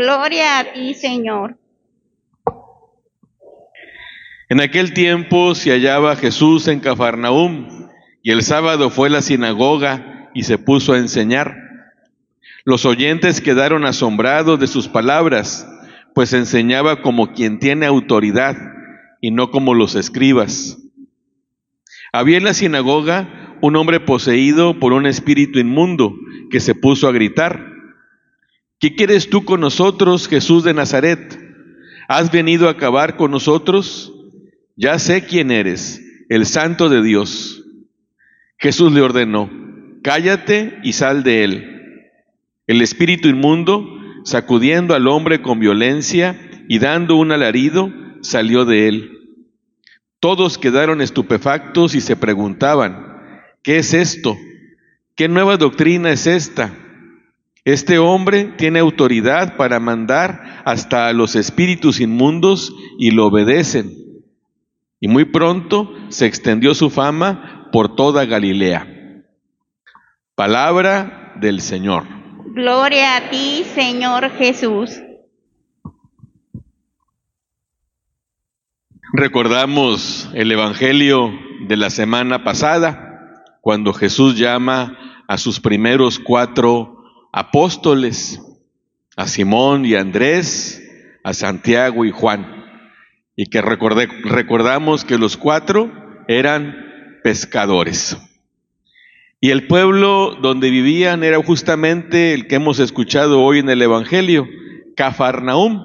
Gloria a ti, Señor. En aquel tiempo se hallaba Jesús en Cafarnaúm y el sábado fue a la sinagoga y se puso a enseñar. Los oyentes quedaron asombrados de sus palabras, pues enseñaba como quien tiene autoridad y no como los escribas. Había en la sinagoga un hombre poseído por un espíritu inmundo que se puso a gritar, ¿qué quieres tú con nosotros, Jesús de Nazaret? ¿Has venido a acabar con nosotros? Ya sé quién eres, el santo de Dios. Jesús le ordenó, cállate y sal de él. El espíritu inmundo, sacudiendo al hombre con violencia y dando un alarido, salió de él. Todos quedaron estupefactos y se preguntaban, ¿qué es esto? ¿Qué nueva doctrina es esta? Este hombre tiene autoridad para mandar hasta a los espíritus inmundos y lo obedecen. Y muy pronto se extendió su fama por toda Galilea. Palabra del Señor. Gloria a ti, Señor Jesús. Recordamos el Evangelio de la semana pasada, cuando Jesús llama a sus primeros cuatro apóstoles, a Simón y Andrés, a Santiago y Juan, y que recordamos que los cuatro eran pescadores. Y el pueblo donde vivían era justamente el que hemos escuchado hoy en el Evangelio, Cafarnaúm,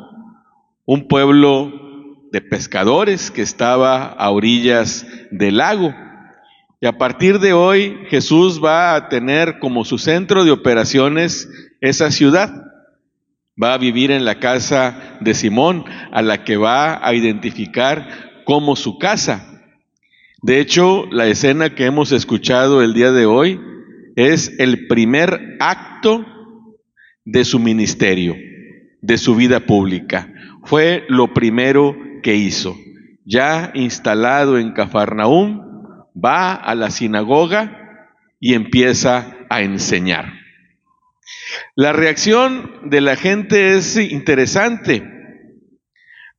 un pueblo de pescadores que estaba a orillas del lago. Y a partir de hoy Jesús va a tener como su centro de operaciones esa ciudad. Va a vivir en la casa de Simón, a la que va a identificar como su casa. De hecho, la escena que hemos escuchado el día de hoy es el primer acto de su ministerio, de su vida pública. Fue lo primero que hizo. Ya instalado en Cafarnaúm, va a la sinagoga y empieza a enseñar. La reacción de la gente es interesante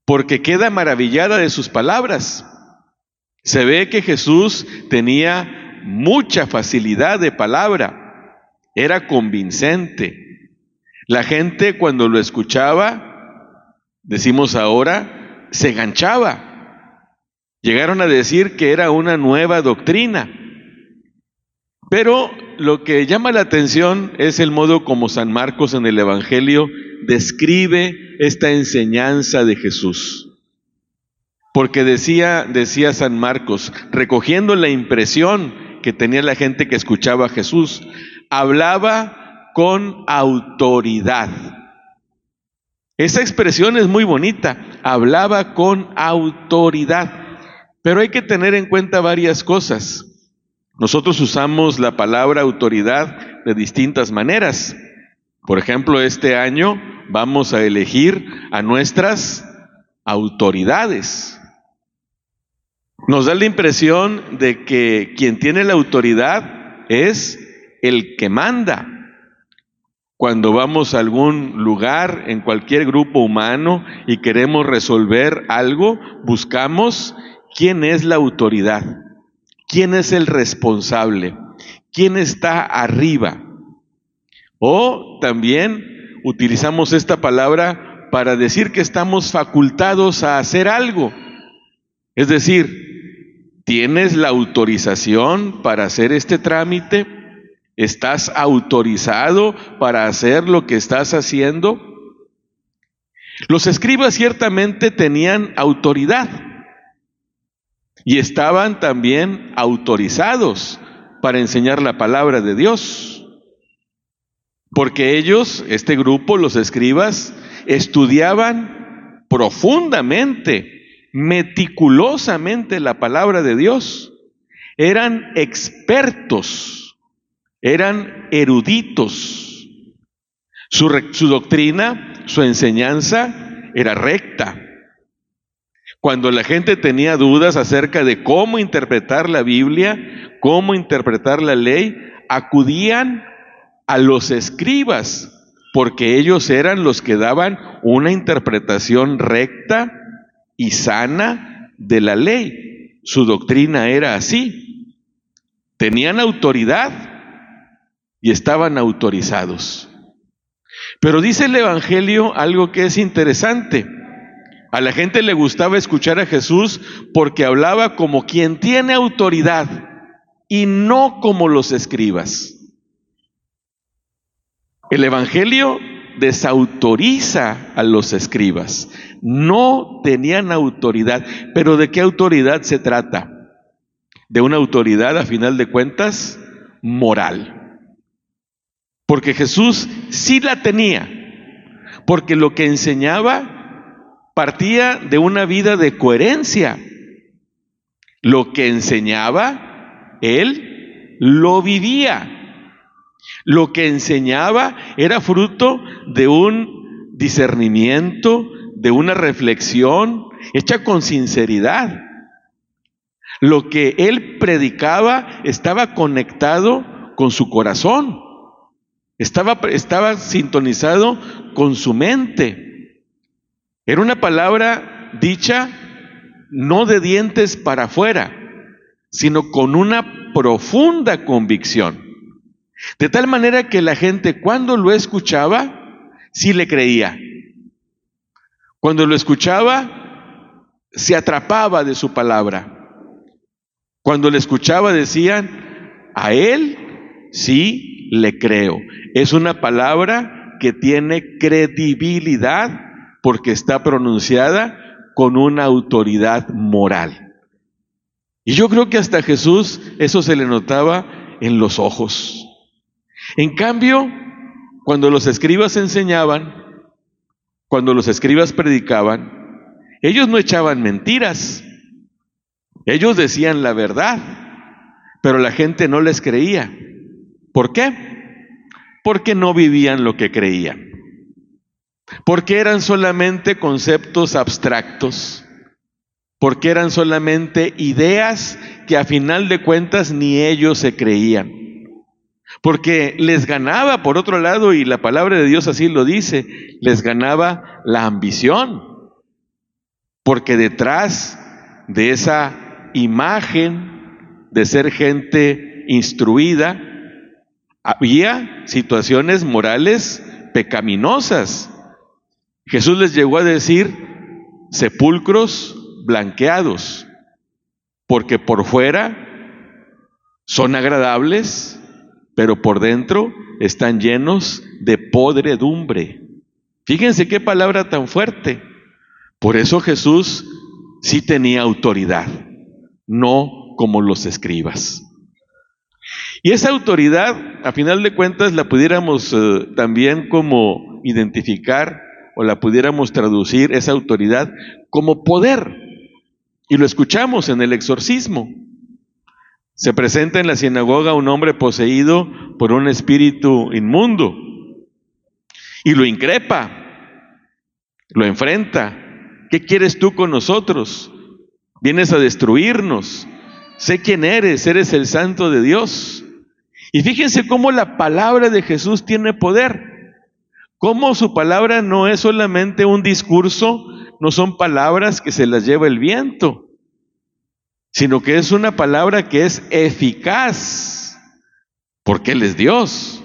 porque queda maravillada de sus palabras. Se ve que Jesús tenía mucha facilidad de palabra, era convincente. La gente cuando lo escuchaba, decimos ahora, se ganchaba. Llegaron a decir que era una nueva doctrina. Pero lo que llama la atención es el modo como San Marcos en el Evangelio describe esta enseñanza de Jesús. Porque decía, decía San Marcos, recogiendo la impresión que tenía la gente que escuchaba a Jesús, hablaba con autoridad. Esa expresión es muy bonita, hablaba con autoridad. Pero hay que tener en cuenta varias cosas. Nosotros usamos la palabra autoridad de distintas maneras. Por ejemplo, este año vamos a elegir a nuestras autoridades. Nos da la impresión de que quien tiene la autoridad es el que manda. Cuando vamos a algún lugar, en cualquier grupo humano, y queremos resolver algo, buscamos quién es la autoridad, quién es el responsable, quién está arriba. O también utilizamos esta palabra para decir que estamos facultados a hacer algo. Es decir, ¿tienes la autorización para hacer este trámite? ¿Estás autorizado para hacer lo que estás haciendo? Los escribas ciertamente tenían autoridad y estaban también autorizados para enseñar la palabra de Dios. Porque ellos, este grupo, los escribas, estudiaban profundamente, meticulosamente la palabra de Dios. Eran expertos, eran eruditos. Su, su doctrina, su enseñanza era recta. Cuando la gente tenía dudas acerca de cómo interpretar la Biblia, cómo interpretar la ley, acudían a los escribas, porque ellos eran los que daban una interpretación recta y sana de la ley. Su doctrina era así. Tenían autoridad y estaban autorizados. Pero dice el Evangelio algo que es interesante. A la gente le gustaba escuchar a Jesús porque hablaba como quien tiene autoridad y no como los escribas. El Evangelio desautoriza a los escribas. No tenían autoridad. Pero ¿de qué autoridad se trata? De una autoridad, a final de cuentas, moral. Porque Jesús sí la tenía. Porque lo que enseñaba partía de una vida de coherencia. Lo que enseñaba, él lo vivía. Lo que enseñaba era fruto de un discernimiento, de una reflexión hecha con sinceridad. Lo que él predicaba estaba conectado con su corazón, estaba, estaba sintonizado con su mente. Era una palabra dicha no de dientes para afuera, sino con una profunda convicción. De tal manera que la gente cuando lo escuchaba, sí le creía. Cuando lo escuchaba, se atrapaba de su palabra. Cuando le escuchaba decían, a él sí le creo. Es una palabra que tiene credibilidad porque está pronunciada con una autoridad moral. Y yo creo que hasta Jesús eso se le notaba en los ojos. En cambio, cuando los escribas enseñaban, cuando los escribas predicaban, ellos no echaban mentiras, ellos decían la verdad, pero la gente no les creía. ¿Por qué? Porque no vivían lo que creían. Porque eran solamente conceptos abstractos. Porque eran solamente ideas que a final de cuentas ni ellos se creían. Porque les ganaba, por otro lado, y la palabra de Dios así lo dice, les ganaba la ambición. Porque detrás de esa imagen de ser gente instruida, había situaciones morales pecaminosas. Jesús les llegó a decir sepulcros blanqueados, porque por fuera son agradables, pero por dentro están llenos de podredumbre. Fíjense qué palabra tan fuerte. Por eso Jesús sí tenía autoridad, no como los escribas. Y esa autoridad, a final de cuentas, la pudiéramos eh, también como identificar o la pudiéramos traducir, esa autoridad, como poder. Y lo escuchamos en el exorcismo. Se presenta en la sinagoga un hombre poseído por un espíritu inmundo y lo increpa, lo enfrenta. ¿Qué quieres tú con nosotros? Vienes a destruirnos. Sé quién eres, eres el santo de Dios. Y fíjense cómo la palabra de Jesús tiene poder. Cómo su palabra no es solamente un discurso, no son palabras que se las lleva el viento sino que es una palabra que es eficaz, porque Él es Dios.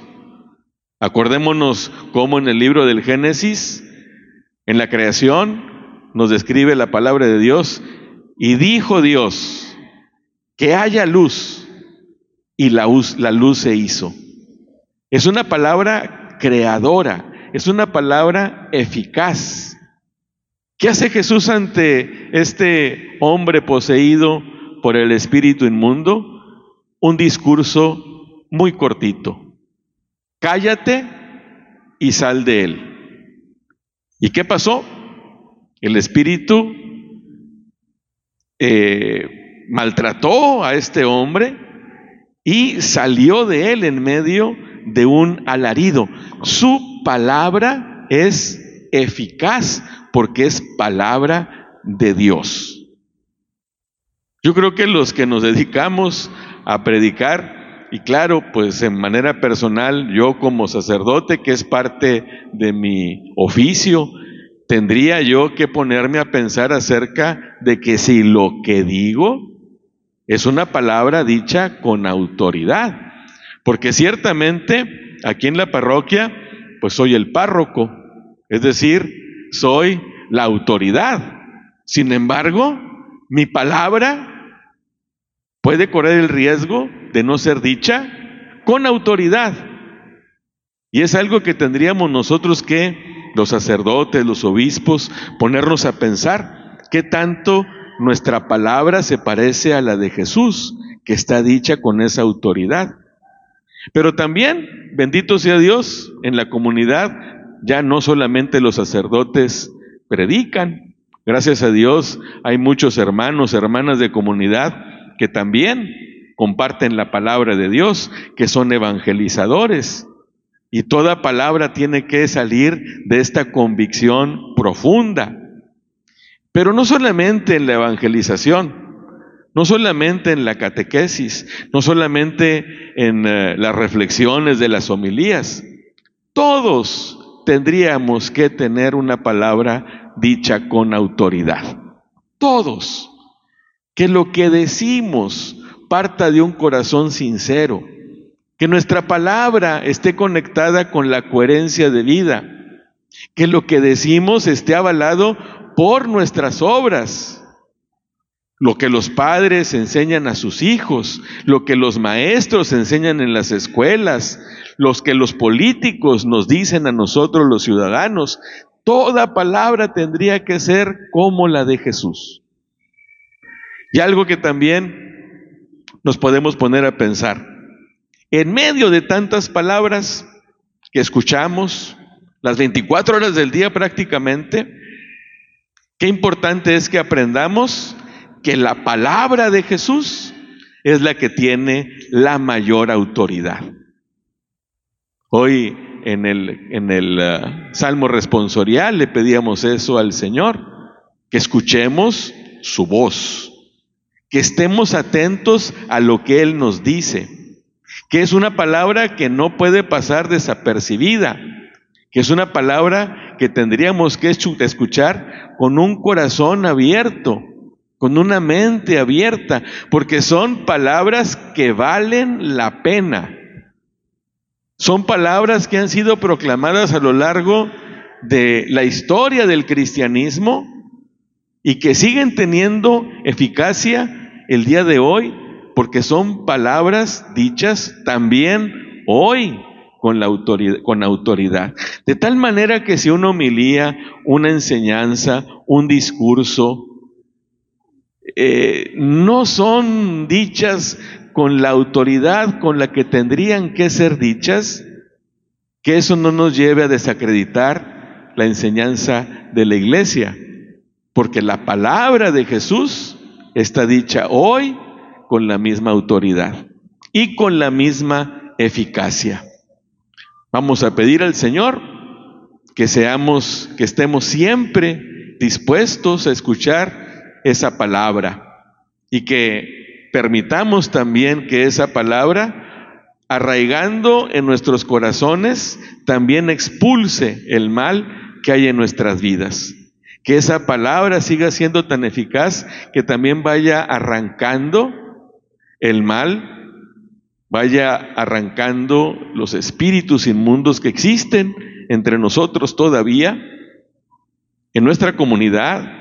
Acordémonos cómo en el libro del Génesis, en la creación, nos describe la palabra de Dios, y dijo Dios, que haya luz, y la, la luz se hizo. Es una palabra creadora, es una palabra eficaz. ¿Qué hace Jesús ante este hombre poseído por el espíritu inmundo un discurso muy cortito. Cállate y sal de él. ¿Y qué pasó? El espíritu eh, maltrató a este hombre y salió de él en medio de un alarido. Palabra es eficaz porque es palabra de Dios. Yo creo que los que nos dedicamos a predicar, y claro, pues en manera personal, yo como sacerdote, que es parte de mi oficio, tendría yo que ponerme a pensar acerca de que si lo que digo es una palabra dicha con autoridad, porque ciertamente aquí en la parroquia, pues soy el párroco, es decir, soy la autoridad. Sin embargo, mi palabra puede correr el riesgo de no ser dicha con autoridad. Y es algo que tendríamos nosotros que, los sacerdotes, los obispos, ponernos a pensar qué tanto nuestra palabra se parece a la de Jesús, que está dicha con esa autoridad. Pero también, bendito sea Dios, en la comunidad ya no solamente los sacerdotes predican, gracias a Dios hay muchos hermanos, hermanas de comunidad que también comparten la palabra de Dios, que son evangelizadores. Y toda palabra tiene que salir de esta convicción profunda. Pero no solamente en la evangelización, no solamente en la catequesis, no solamente en eh, las reflexiones de las homilías, todos tendríamos que tener una palabra dicha con autoridad. Todos. Que lo que decimos parta de un corazón sincero, que nuestra palabra esté conectada con la coherencia de vida, que lo que decimos esté avalado por nuestras obras, lo que los padres enseñan a sus hijos, lo que los maestros enseñan en las escuelas, los que los políticos nos dicen a nosotros los ciudadanos, toda palabra tendría que ser como la de Jesús. Y algo que también nos podemos poner a pensar, en medio de tantas palabras que escuchamos, las 24 horas del día prácticamente, qué importante es que aprendamos que la palabra de Jesús es la que tiene la mayor autoridad. Hoy en el, en el uh, Salmo responsorial le pedíamos eso al Señor, que escuchemos su voz que estemos atentos a lo que Él nos dice, que es una palabra que no puede pasar desapercibida, que es una palabra que tendríamos que escuchar con un corazón abierto, con una mente abierta, porque son palabras que valen la pena. Son palabras que han sido proclamadas a lo largo de la historia del cristianismo y que siguen teniendo eficacia el día de hoy, porque son palabras dichas también hoy con, la autoridad, con autoridad. De tal manera que si una homilía, una enseñanza, un discurso, eh, no son dichas con la autoridad con la que tendrían que ser dichas, que eso no nos lleve a desacreditar la enseñanza de la iglesia, porque la palabra de Jesús está dicha hoy con la misma autoridad y con la misma eficacia. Vamos a pedir al Señor que seamos, que estemos siempre dispuestos a escuchar esa palabra y que permitamos también que esa palabra, arraigando en nuestros corazones, también expulse el mal que hay en nuestras vidas. Que esa palabra siga siendo tan eficaz que también vaya arrancando el mal, vaya arrancando los espíritus inmundos que existen entre nosotros todavía, en nuestra comunidad,